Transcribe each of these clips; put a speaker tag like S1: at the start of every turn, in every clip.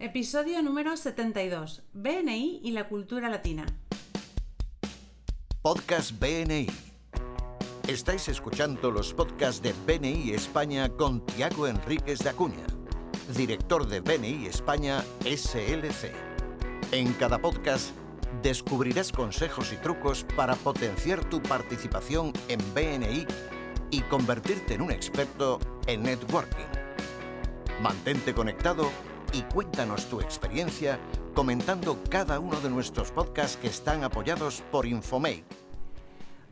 S1: Episodio número 72. BNI y la cultura latina.
S2: Podcast BNI. Estáis escuchando los podcasts de BNI España con Tiago Enríquez de Acuña, director de BNI España SLC. En cada podcast descubrirás consejos y trucos para potenciar tu participación en BNI y convertirte en un experto en networking. Mantente conectado y cuéntanos tu experiencia comentando cada uno de nuestros podcasts que están apoyados por Infomake.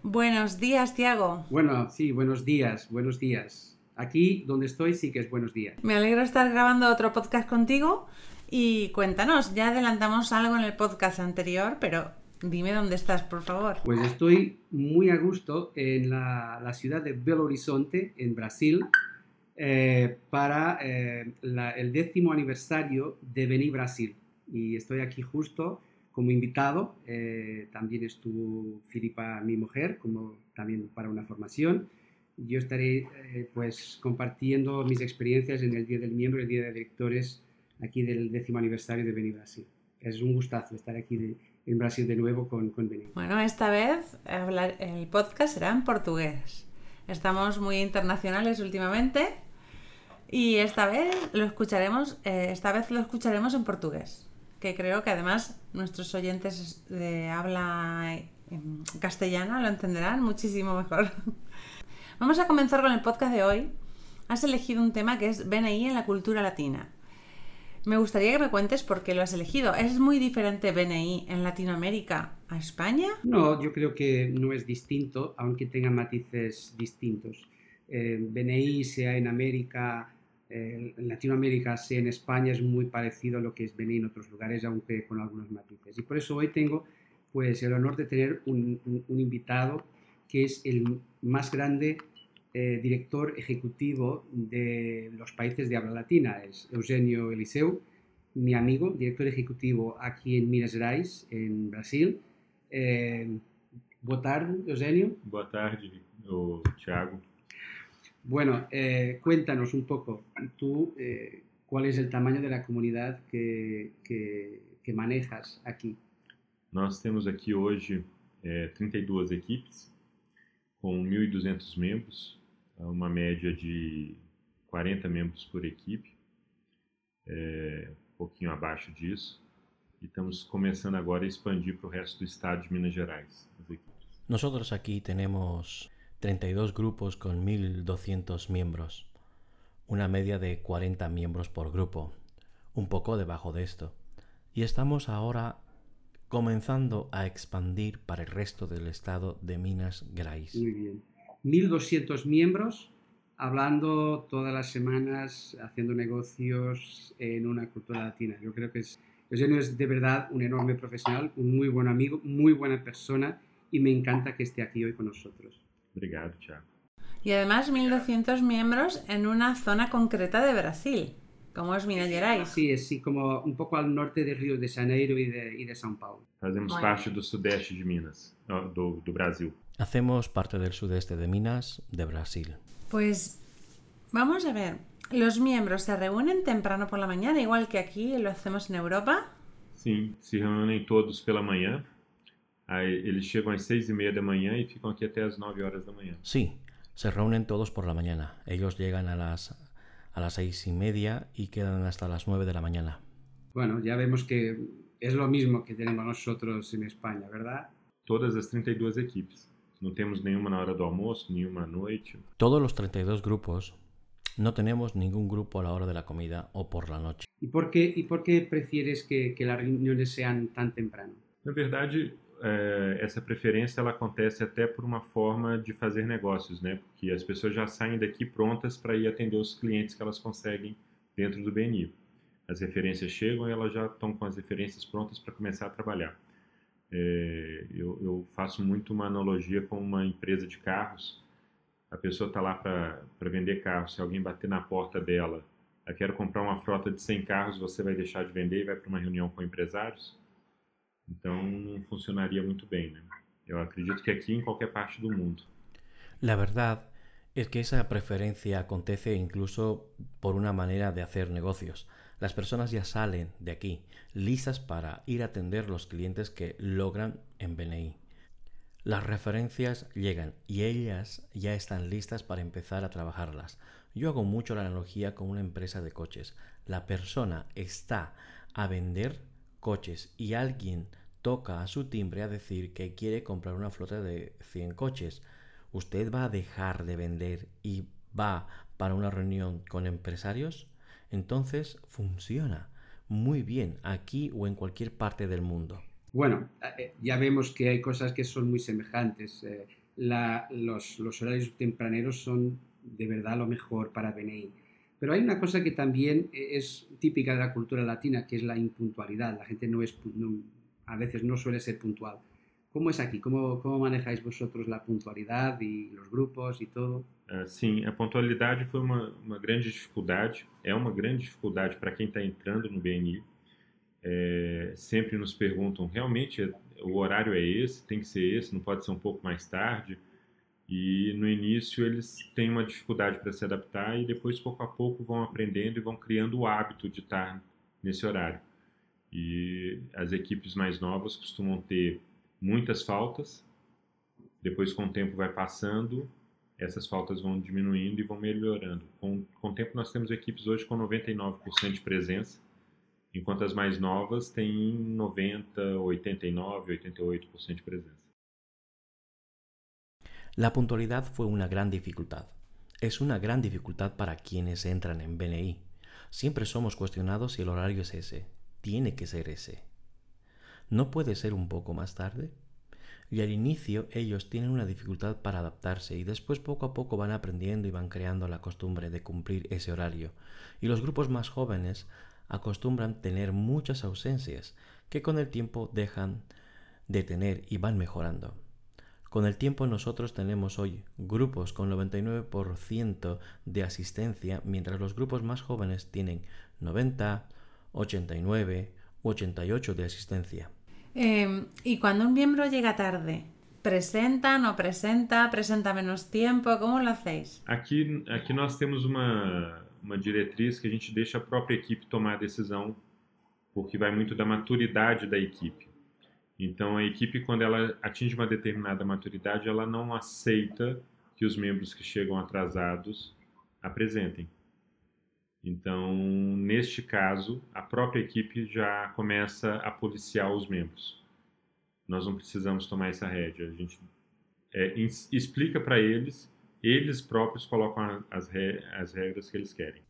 S1: Buenos días, Tiago.
S3: Bueno, sí, buenos días, buenos días. Aquí donde estoy sí que es buenos días.
S1: Me alegro de estar grabando otro podcast contigo y cuéntanos, ya adelantamos algo en el podcast anterior, pero dime dónde estás, por favor.
S3: Pues estoy muy a gusto en la, la ciudad de Belo Horizonte, en Brasil, eh, para eh, la- el décimo aniversario de Vení Brasil. Y estoy aquí justo como invitado. eh, también estuvo Filipa, mi mujer, como también para una formación. Yo estaré eh, pues compartiendo mis experiencias en el Día del Miembro y el Día de Directores aquí del décimo aniversario de Vení Brasil. Es un gustazo estar aquí de- en Brasil de nuevo con, con Vení.
S1: Bueno, esta vez hablar- el podcast será en portugués. Estamos muy internacionales últimamente y esta vez lo escucharemos, eh, esta vez lo escucharemos en portugués, que creo que además nuestros oyentes de habla em, castellana lo entenderán muchísimo mejor. Vamos a comenzar con el podcast de hoy. Has elegido un tema que es BNI en la cultura latina. Me gustaría que me cuentes por qué lo has elegido. ¿Es muy diferente BNI en Latinoamérica a España?
S3: No, yo creo que no es distinto, aunque tenga matices distintos. Eh, BNI, sea en América, en Latinoamérica, sea en España, es muy parecido a lo que es BNI en otros lugares, aunque con algunos matices. Y por eso hoy tengo pues, el honor de tener un, un- un invitado que es el más grande eh, director ejecutivo de los países de habla latina. Es Eugenio Eliseu, mi amigo, director ejecutivo aquí en Minas Gerais, en Brasil. Eh, boa tarde, Eugenio.
S4: Boa tarde, Thiago.
S3: Bueno, eh, cuéntanos un poco, tú, eh, cuál es el tamaño de la comunidad que, que- que manejas aquí.
S4: Nós temos aqui hoje é, 32 equipes, com 1.200 membros, uma média de 40 membros por equipe, é, um pouquinho abaixo disso. E estamos começando agora a expandir para o resto do estado de Minas Gerais, as equipes.
S5: Nosotros aquí tenemos 32 grupos con 1.200 miembros, una media de 40 miembros por grupo, un poco debajo de esto. Y estamos ahora comenzando a expandir para el resto del estado de Minas Gerais.
S3: Muy bien. 1.200 miembros, hablando todas las semanas, haciendo negocios en una cultura latina. Yo creo que es, Eugenio es de verdad un enorme profesional, un muy buen amigo, muy buena persona y me encanta que esté aquí hoy con nosotros.
S4: Obrigado.
S1: Y además 1.200 miembros en una zona concreta de Brasil, como es Minas Gerais.
S3: Sí, es sí, como un poco al norte de Río de Janeiro y de, y de São Paulo.
S1: Olha.
S4: parte do sudeste de Minas, do, do Brasil.
S5: Hacemos parte del sudeste de Minas, de Brasil.
S1: Pues vamos a ver, los miembros se reúnen temprano por la mañana, igual que aquí lo hacemos en Europa.
S4: Sim, se reúnem todos pela manhã. Aí eles chegam às seis e meia da manhã e ficam aqui até às nove horas da manhã.
S5: Sí, se reúnen todos por la mañana. Ellos llegan a las, a las seis y media y quedan hasta las nueve de la mañana.
S3: Bueno, ya vemos que es lo mismo que tenemos nosotros en España, ¿verdad?
S4: Todas as 32 equipes. Não temos nenhuma na hora do almoço, nenhuma à noite.
S5: Todos los 32 grupos no tenemos ningún grupo a la hora de la comida o por la noche.
S3: ¿Y por qué, y por qué prefieres que, que las reuniones sean tan temprano?
S4: Na verdade, eh, essa preferência ela acontece até por uma forma de fazer negócios, né? Porque as pessoas já saem daqui prontas para ir atender os clientes que elas conseguem dentro do BNI. As referências chegam e elas já estão com as referências prontas para começar a trabalhar. É, eu, eu faço muito uma analogia com uma empresa de carros. A pessoa está lá para vender carros. Se alguém bater na porta dela, eu quero comprar uma frota de 100 carros, você vai deixar de vender e vai para uma reunião com empresários? Então funcionaria muito bem, né? Eu acredito que aqui em qualquer parte do mundo.
S5: La verdad es que esa preferencia acontece incluso por una manera de hacer negocios. Las personas ya salen de aquí listas para ir a atender los clientes que logran en BNI. Las referencias llegan y ellas ya están listas para empezar a trabajarlas. Yo hago mucho la analogía con una empresa de coches. La persona está a vender coches y alguien toca a su timbre a decir que quiere comprar una flota de 100 coches. ¿Usted va a dejar de vender y va para una reunión con empresarios? Entonces funciona muy bien aquí o en cualquier parte del mundo.
S3: Bueno, eh, ya vemos que hay cosas que son muy semejantes. Eh, los, horarios tempraneros son de verdad lo mejor para BNI. Pero hay una cosa que también es típica de la cultura latina, que es la impuntualidad. La gente no es, a veces no suele ser puntual. ¿Cómo es aquí? ¿Cómo, cómo manejáis vosotros la puntualidade e os grupos e tudo?
S4: Uh, sim, a pontualidade foi uma grande dificuldade, é uma grande dificuldade para quem está entrando no BNI. É, sempre nos perguntam, realmente o horário é esse, tem que ser esse, não pode ser um pouco mais tarde. E no início eles têm uma dificuldade para se adaptar e depois, pouco a pouco, vão aprendendo e vão criando o hábito de estar nesse horário. E as equipes mais novas costumam ter muitas faltas, depois, com o tempo vai passando, essas faltas vão diminuindo e vão melhorando. Com, com o tempo, nós temos equipes hoje com 99% de presença, enquanto as mais novas têm 90, 89, 88% de presença.
S5: La puntualidad fue una gran dificultad. Es una gran dificultad para quienes entran en BNI. Siempre somos cuestionados si el horario es ese. Tiene que ser ese. ¿No puede ser un poco más tarde? Y al inicio ellos tienen una dificultad para adaptarse y después poco a poco van aprendiendo y van creando la costumbre de cumplir ese horario. Y los grupos más jóvenes acostumbran tener muchas ausencias que con el tiempo dejan de tener y van mejorando. Con el tiempo nosotros tenemos hoy grupos con 99% de asistencia, mientras los grupos más jóvenes tienen 90, 89 u 88 de asistencia.
S1: Eh, y cuando un miembro llega tarde, ¿presenta, no presenta, presenta menos tiempo? ¿Cómo lo hacéis?
S4: Aqui, aqui nós temos uma, uma diretriz que a gente deixa a própria equipe tomar a decisão, porque vai muito da maturidade da equipe. Então, a equipe, quando ela atinge uma determinada maturidade, ela não aceita que os membros que chegam atrasados apresentem. Então, neste caso, a própria equipe já começa a policiar os membros. Nós não precisamos tomar essa rédea. A gente é, explica para eles, eles próprios colocam as, as regras que eles querem.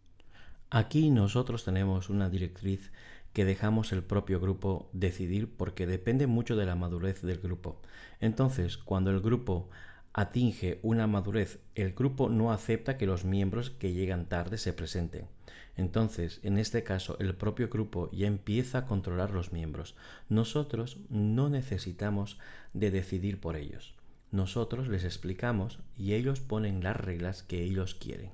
S5: Aqui nós temos uma diretriz que dejamos el propio grupo decidir porque depende mucho de la madurez del grupo. Entonces, cuando el grupo atinge una madurez, el grupo no acepta que los miembros que llegan tarde se presenten. Entonces, en este caso, el propio grupo ya empieza a controlar los miembros. Nosotros no necesitamos de decidir por ellos. Nosotros les explicamos y ellos ponen las reglas que ellos quieren.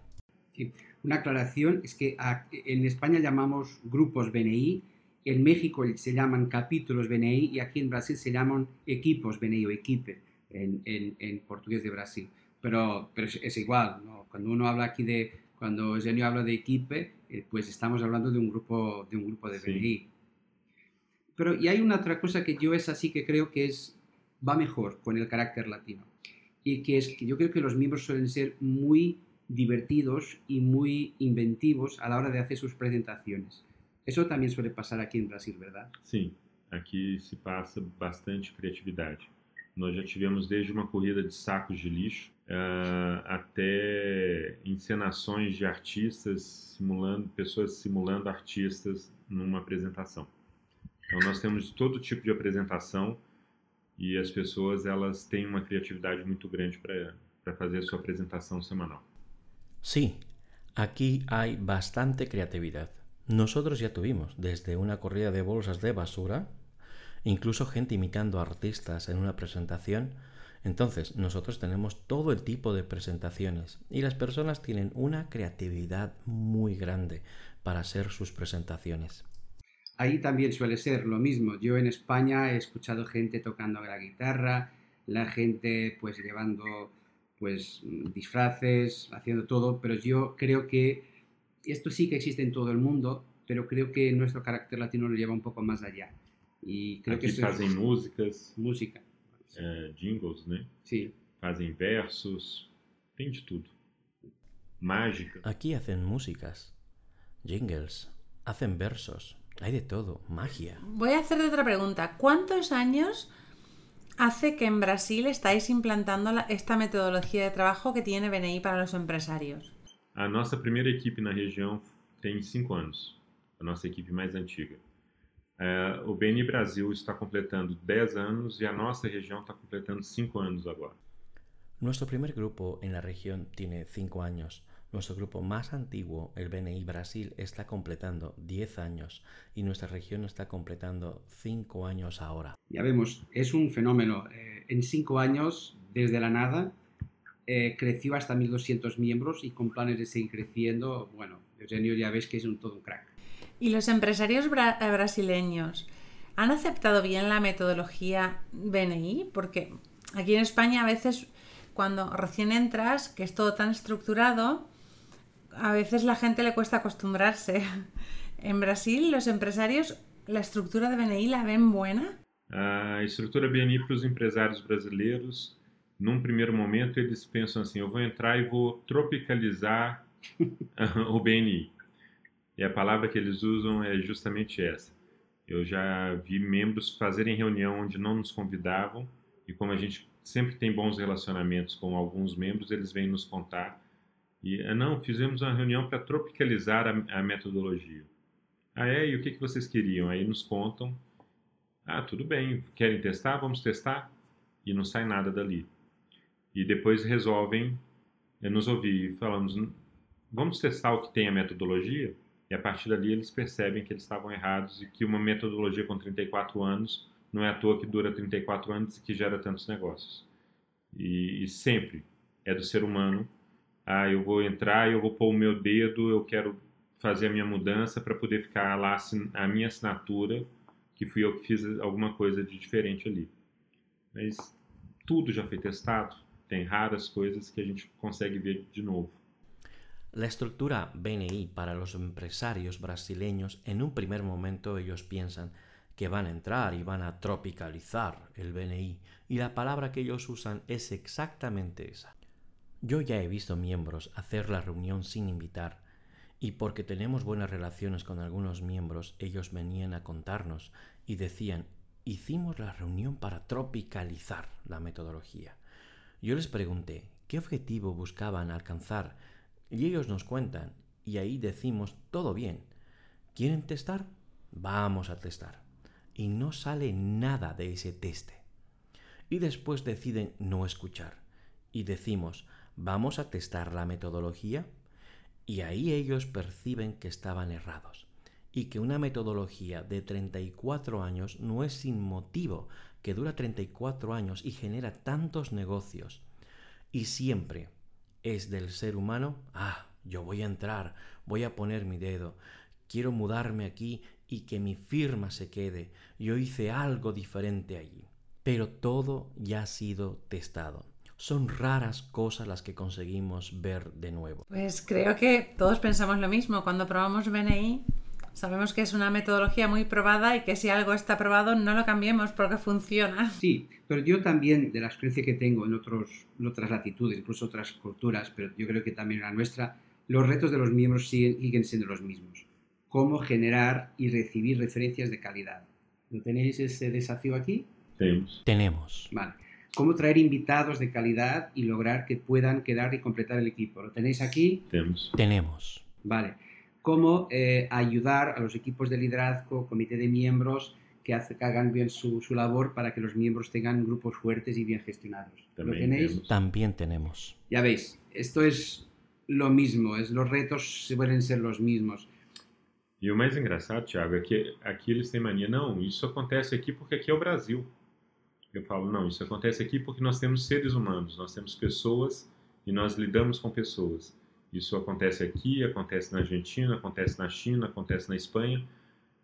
S3: Una aclaración es que en España llamamos grupos BNI en México se llaman capítulos BNI y aquí en Brasil se llaman equipos BNI o equipe en, en, portugués de Brasil. Pero, pero es, igual, cuando uno habla aquí de, cuando Eugenio habla de equipe, eh, pues estamos hablando de un grupo de, un grupo de BNI. Pero y hay una otra cosa que yo es así que creo que es, va mejor con el carácter latino. Y que es que yo creo que los miembros suelen ser muy divertidos y muy inventivos a la hora de hacer sus presentaciones. Isso também suele passar aqui no Brasil, verdade?
S4: Sim, aqui se passa bastante criatividade. Nós já tivemos desde uma corrida de sacos de lixo uh, até encenações de artistas simulando, pessoas simulando artistas numa apresentação. Então nós temos todo tipo de apresentação e as pessoas elas têm uma criatividade muito grande para fazer a sua apresentação semanal.
S5: Sim, aqui há bastante criatividade. Nosotros ya tuvimos desde una corrida de bolsas de basura, incluso gente imitando artistas en una presentación. Entonces, nosotros tenemos todo el tipo de presentaciones y las personas tienen una creatividad muy grande para hacer sus presentaciones.
S3: Ahí también suele ser lo mismo. Yo en España he escuchado gente tocando la guitarra, la gente pues llevando pues disfraces, haciendo todo, pero yo creo que esto sí que existe en todo el mundo, pero creo que nuestro carácter latino lo lleva un poco más allá. Y creo
S4: Aqui
S3: que es
S4: músicas,
S3: música.
S4: é, jingles, né?
S3: Sí,
S4: Fazem versos, tem de tudo. Mágica.
S5: Aquí hacen músicas, jingles, hacen versos, hay de todo, magia.
S1: Voy a hacerte otra pregunta. ¿Cuántos años hace que en Brasil estáis implantando la- esta metodología de trabajo que tiene BNI para los empresarios?
S4: A nossa primeira equipe na região tem cinco anos, a nossa equipe mais antiga. É, o BNI Brasil está completando 10 anos e a nossa região está completando 5 anos agora.
S5: Nuestro primer grupo en la región tiene 5 años. Nuestro grupo más antiguo, el BNI Brasil, está completando 10 años y nuestra región está completando 5 años ahora.
S3: ya vemos, es un fenómeno. Eh, en cinco años, desde la nada, eh, creció hasta 1.200 miembros y con planes de seguir creciendo. Bueno, Eugenio ya ves que es un todo un crack.
S1: ¿Y los empresarios bra- eh, brasileños han aceptado bien la metodología BNI? Porque aquí en España a veces cuando recién entras, que es todo tan estructurado, a veces la gente le cuesta acostumbrarse. En Brasil los empresarios la estructura de BNI la ven buena.
S4: A estrutura BNI para os empresários brasileiros, num primeiro momento, eles pensam assim: eu vou entrar e vou tropicalizar o BNI. E a palavra que eles usam é justamente essa. Eu já vi membros fazerem reunião onde não nos convidavam, e como a gente sempre tem bons relacionamentos com alguns membros, eles vêm nos contar. E, ah, não, fizemos uma reunião para tropicalizar a, a metodologia. Ah, é? E o que, que vocês queriam? Aí nos contam. Ah, tudo bem, querem testar? Vamos testar? E não sai nada dali. E depois resolvem nos ouvir e falamos, "N- vamos testar o que tem a metodologia? E a partir dali eles percebem que eles estavam errados e que uma metodologia com 34 anos não é à toa que dura 34 anos e que gera tantos negócios. E, e sempre é do ser humano. Ah, eu vou entrar, eu vou pôr o meu dedo, eu quero fazer a minha mudança para poder ficar lá a minha assinatura que fui eu que fiz alguma coisa de diferente ali. Mas tudo já foi testado, tem raras coisas que a gente consegue ver de novo.
S5: La estructura BNI para los empresarios brasileños, en un primer momento ellos piensan que van a entrar y van a tropicalizar el BNI, y la palabra que ellos usan es exactamente esa. Yo ya he visto miembros hacer la reunión sin invitar, y porque tenemos buenas relaciones con algunos miembros, ellos venían a contarnos y decían, hicimos la reunión para tropicalizar la metodología. Yo les pregunté, ¿qué objetivo buscaban alcanzar? Y ellos nos cuentan, y ahí decimos, todo bien. ¿Quieren testar? Vamos a testar. Y no sale nada de ese teste. Y después deciden no escuchar. Y decimos, vamos a testar la metodología. Y ahí ellos perciben que estaban errados. Y que una metodología de 34 años no es sin motivo, que dura 34 años y genera tantos negocios. Y siempre es del ser humano, ah, yo voy a entrar, voy a poner mi dedo, quiero mudarme aquí y que mi firma se quede, yo hice algo diferente allí. Pero todo ya ha sido testado. Son raras cosas las que conseguimos ver de nuevo.
S1: Pues creo que todos pensamos lo mismo. Cuando probamos BNI, sabemos que es una metodología muy probada y que si algo está probado no lo cambiemos porque funciona.
S3: Sí, pero yo también, de la experiencia que tengo en, otros, en otras latitudes, incluso otras culturas, pero yo creo que también en la nuestra, los retos de los miembros siguen, siguen siendo los mismos. Cómo generar y recibir referencias de calidad. ¿No tenéis ese desafío aquí?
S4: Temos.
S5: Tenemos.
S3: Vale. Cómo traer invitados de calidad y lograr que puedan quedar y completar el equipo. ¿Lo tenéis aquí?
S4: Temos.
S5: Tenemos.
S3: Vale. Cómo eh, ayudar a los equipos de liderazgo, comité de miembros, que, hace- que hagan bien su, su labor para que los miembros tengan grupos fuertes y bien gestionados. ¿Lo
S4: También
S3: tenéis?
S4: tenemos.
S5: También tenemos.
S3: Ya veis, esto es lo mismo, es, los retos suelen ser los mismos.
S4: E o mais engraçado, Thiago, é que aqui eles têm mania, não, isso acontece aqui porque aqui é o Brasil. Eu falo, não, isso acontece aqui porque nós temos seres humanos, nós temos pessoas e nós lidamos com pessoas. Isso acontece aqui, acontece na Argentina, acontece na China, acontece na Espanha.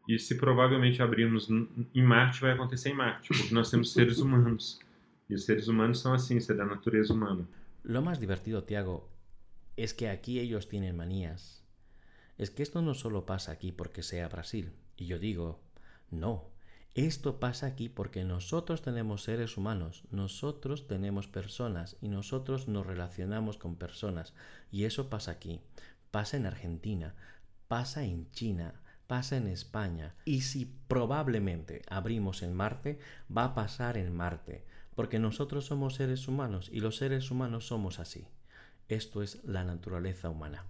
S4: E se provavelmente abrirmos em Marte, vai acontecer em Marte, porque nós temos seres humanos. E os seres humanos são assim, é da natureza humana.
S5: Lo más divertido, Tiago, es que aquí ellos tienen manías es que esto no solo pasa aquí porque sea Brasil. Y yo digo, no, esto pasa aquí porque nosotros tenemos seres humanos, nosotros tenemos personas y nosotros nos relacionamos con personas. Y eso pasa aquí, pasa en Argentina, pasa en China, pasa en España. Y si probablemente abrimos en Marte, va a pasar en Marte, porque nosotros somos seres humanos y los seres humanos somos así. Esto es la naturaleza humana.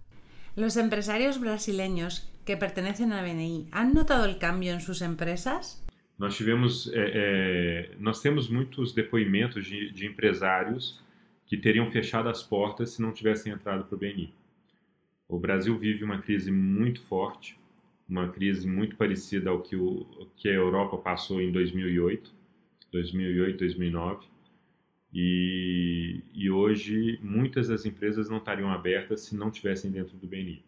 S1: ¿Los empresarios brasileños que pertenecen a BNI han notado el cambio en sus empresas?
S4: Nós tivemos, é, é, nós temos muitos depoimentos de, de, empresários que teriam fechado as portas se não tivessem entrado para o BNI. O Brasil vive uma crise muito forte, uma crise muito parecida ao que, o, que a Europa passou em 2008, 2008, 2009. E, e hoje muitas das empresas não estariam abertas se não tivessem dentro do BNI.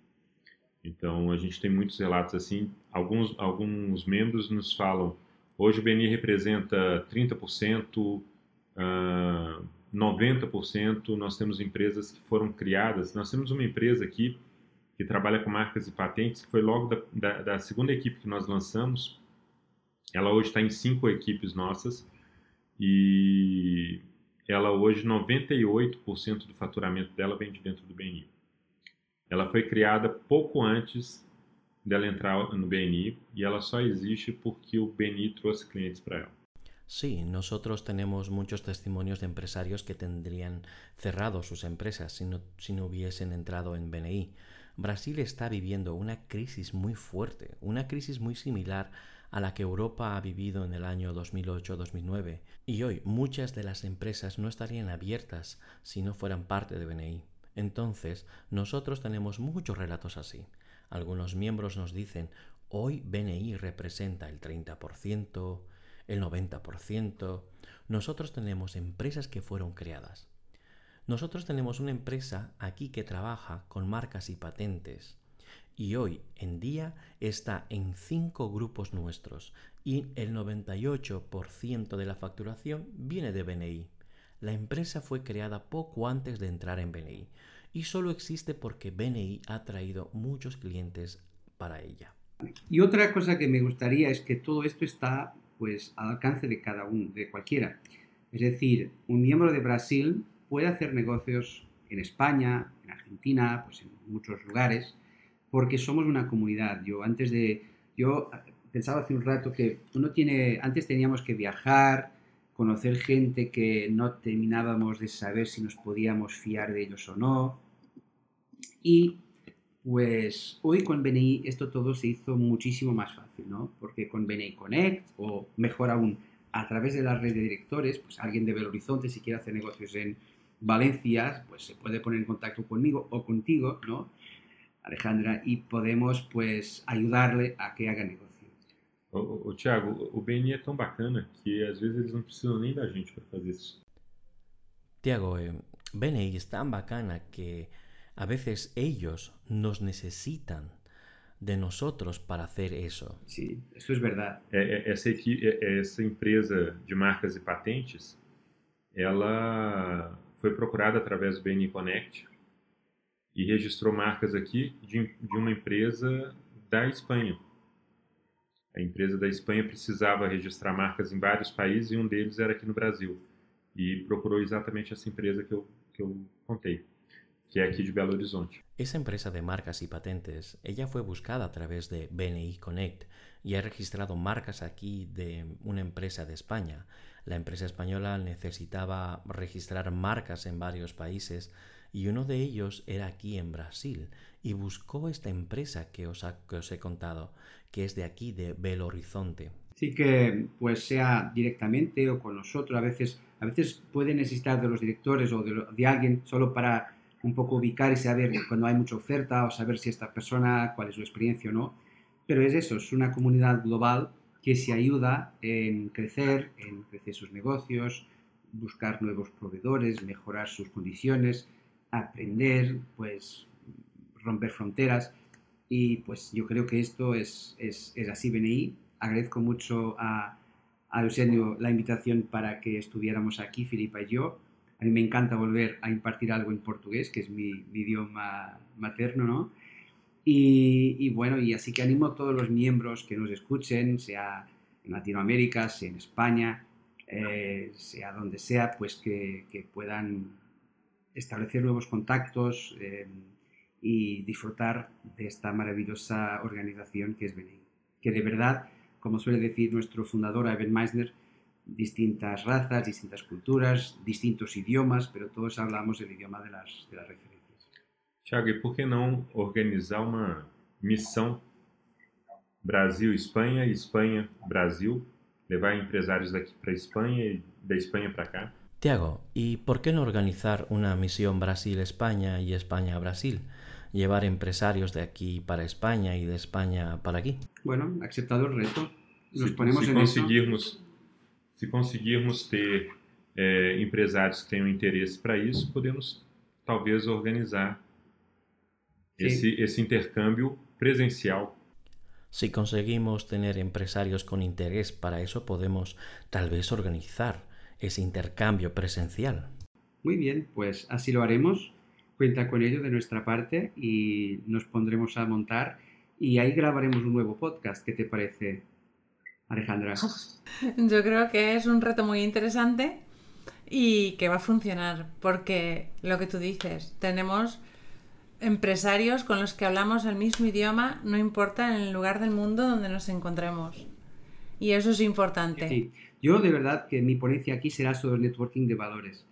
S4: Então a gente tem muitos relatos assim. Alguns, alguns membros nos falam Hoje o BNI representa 30%, uh, 90%. Nós temos empresas que foram criadas. Nós temos uma empresa aqui que trabalha com marcas e patentes, que foi logo da, da, da segunda equipe que nós lançamos. Ela hoje está em cinco equipes nossas e ela hoje 98% do faturamento dela vem de dentro do BNI. Ela foi criada pouco antes dela entrar no BNI y ela só existe porque o BNI trouxe clientes para ela.
S5: Sí, nosotros tenemos muchos testimonios de empresarios que tendrían cerrado sus empresas si no, si no hubiesen entrado en BNI. Brasil está viviendo una crisis muy fuerte, una crisis muy similar a la que Europa ha vivido en el año 2008-2009. Y hoy muchas de las empresas no estarían abiertas si no fueran parte de BNI. Entonces, nosotros tenemos muchos relatos así. Algunos miembros nos dicen, hoy BNI representa el 30%, el 90%. Nosotros tenemos empresas que fueron creadas. Nosotros tenemos una empresa aquí que trabaja con marcas y patentes y hoy en día está en cinco grupos nuestros y el 98% de la facturación viene de BNI. La empresa fue creada poco antes de entrar en BNI y solo existe porque BNI ha traído muchos clientes para ella.
S3: Y otra cosa que me gustaría es que todo esto está pues al alcance de cada uno, de cualquiera. Es decir, un miembro de Brasil puede hacer negocios en España, en Argentina, pues en muchos lugares, porque somos una comunidad. Yo antes de yo pensaba hace un rato que uno tiene antes teníamos que viajar, conocer gente que no terminábamos de saber si nos podíamos fiar de ellos o no. Y pues hoy con BNI esto todo se hizo muchísimo más fácil, ¿no? Porque con BNI Connect, o mejor aún, a través de la red de directores, pues alguien de Belo Horizonte, si quiere hacer negocios en Valencia, pues se puede poner en contacto conmigo o contigo, ¿no? Alejandra, y podemos pues ayudarle a que haga negocio.
S4: O, o, Thiago, o BNI é tão bacana que às vezes eles não precisam nem da gente para fazer isso.
S5: Tiago, BNI es tan bacana que a veces ellos nos necesitan de nosotros para hacer eso.
S3: Sí, eso es verdad.
S4: É, é, essa, é, essa empresa de marcas e patentes, ela foi procurada através do BNI Connect e registrou marcas aqui de, de uma empresa da Espanha. A empresa da Espanha precisava registrar marcas em vários países e um deles era aqui no Brasil. E procurou exatamente essa empresa que eu, que eu contei, que é aqui de Belo Horizonte.
S5: Essa empresa de marcas e patentes, ella foi buscada a través de BNI Connect e ha registrado marcas aquí de uma empresa de Espanha. La empresa española necesitaba registrar marcas en varios países y uno de ellos era aquí en Brasil y buscó esta empresa que os, que os he contado, que es de aquí, de Belo Horizonte.
S3: Sí que pues sea directamente o con nosotros, a veces, a veces puede necesitar de los directores o de, de alguien solo para un poco ubicar y saber cuando hay mucha oferta o saber si esta persona, cuál es su experiencia o no. Pero es eso, es una comunidad global que se ayuda en crecer, en crecer sus negocios, buscar nuevos proveedores, mejorar sus condiciones, aprender, pues romper fronteras. Y pues yo creo que esto es, es, es así, BNI. Agradezco mucho a, a, la invitación para que estuviéramos aquí, Filipa y yo. A mí me encanta volver a impartir algo en portugués, que es mi, mi idioma materno, ¿no? Y, bueno, y así que animo a todos los miembros que nos escuchen, sea en Latinoamérica, sea en España, eh, sea donde sea, pues que, puedan establecer nuevos contactos eh, y disfrutar de esta maravillosa organización que es BNI. Que de verdad, como suele decir nuestro fundador, Evan Meissner, distintas razas, distintas culturas, distintos idiomas, pero todos hablamos el idioma de las, de las referencias.
S4: Tiago, e por que não organizar uma missão Brasil-Espanha, Espanha-Brasil, levar empresários daqui para Espanha e da Espanha para cá?
S5: Tiago, ¿y por qué no organizar una misión Brasil-España y España-Brasil? Llevar empresarios de aquí para España y de España para aquí.
S3: Bueno, aceptado el reto. Nos
S4: se,
S3: ponemos
S4: se
S3: en
S4: conseguirmos,
S3: eso.
S4: Se conseguirmos ter empresários que tenham interesse para isso, podemos talvez organizar ese, ese intercambio presencial.
S5: Si conseguimos tener empresarios con interés para eso, podemos tal vez organizar ese intercambio presencial.
S3: Muy bien, pues así lo haremos. Cuenta con ello de nuestra parte y nos pondremos a montar y ahí grabaremos un nuevo podcast. ¿Qué te parece, Alejandra?
S1: Yo creo que es un reto muy interesante y que va a funcionar porque lo que tú dices, tenemos empresarios con los que hablamos el mismo idioma, no importa en el lugar del mundo donde nos encontremos. Y eso es importante.
S3: Sí. Yo de verdad que mi ponencia aquí será sobre networking de valores.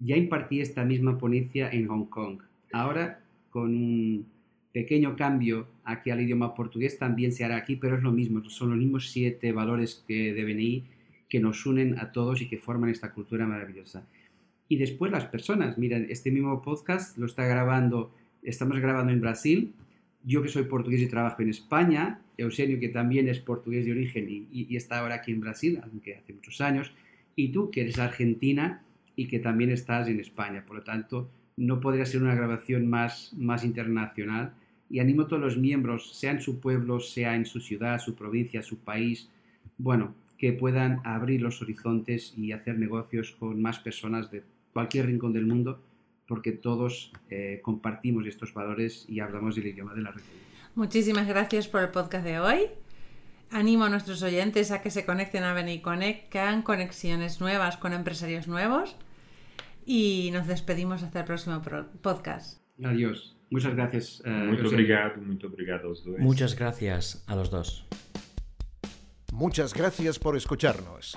S3: Ya impartí esta misma ponencia en Hong Kong. Ahora, con un pequeño cambio aquí al idioma portugués, también se hará aquí, pero es lo mismo. Son los mismos siete valores que de BNI que nos unen a todos y que forman esta cultura maravillosa. Y después las personas. Miren, este mismo podcast lo está grabando Estamos grabando en Brasil. Yo que soy portugués y trabajo en España. Eugenio que también es portugués de origen y, está ahora aquí en Brasil, aunque hace muchos años. Y tú que eres argentina y que también estás en España. Por lo tanto, no podría ser una grabación más, más internacional. Y animo a todos los miembros, sea en su pueblo, sea en su ciudad, su provincia, su país, bueno, que puedan abrir los horizontes y hacer negocios con más personas de cualquier rincón del mundo porque todos eh, compartimos estos valores y hablamos del idioma de la región.
S1: Muchísimas gracias por el podcast de hoy. Animo a nuestros oyentes a que se conecten a Beniconnect, que hagan conexiones nuevas con empresarios nuevos y nos despedimos hasta el próximo podcast.
S3: Adiós. Muchas gracias.
S4: Uh, obrigado, obrigado aos dois.
S5: Muchas gracias a los dos.
S2: Muchas gracias por escucharnos.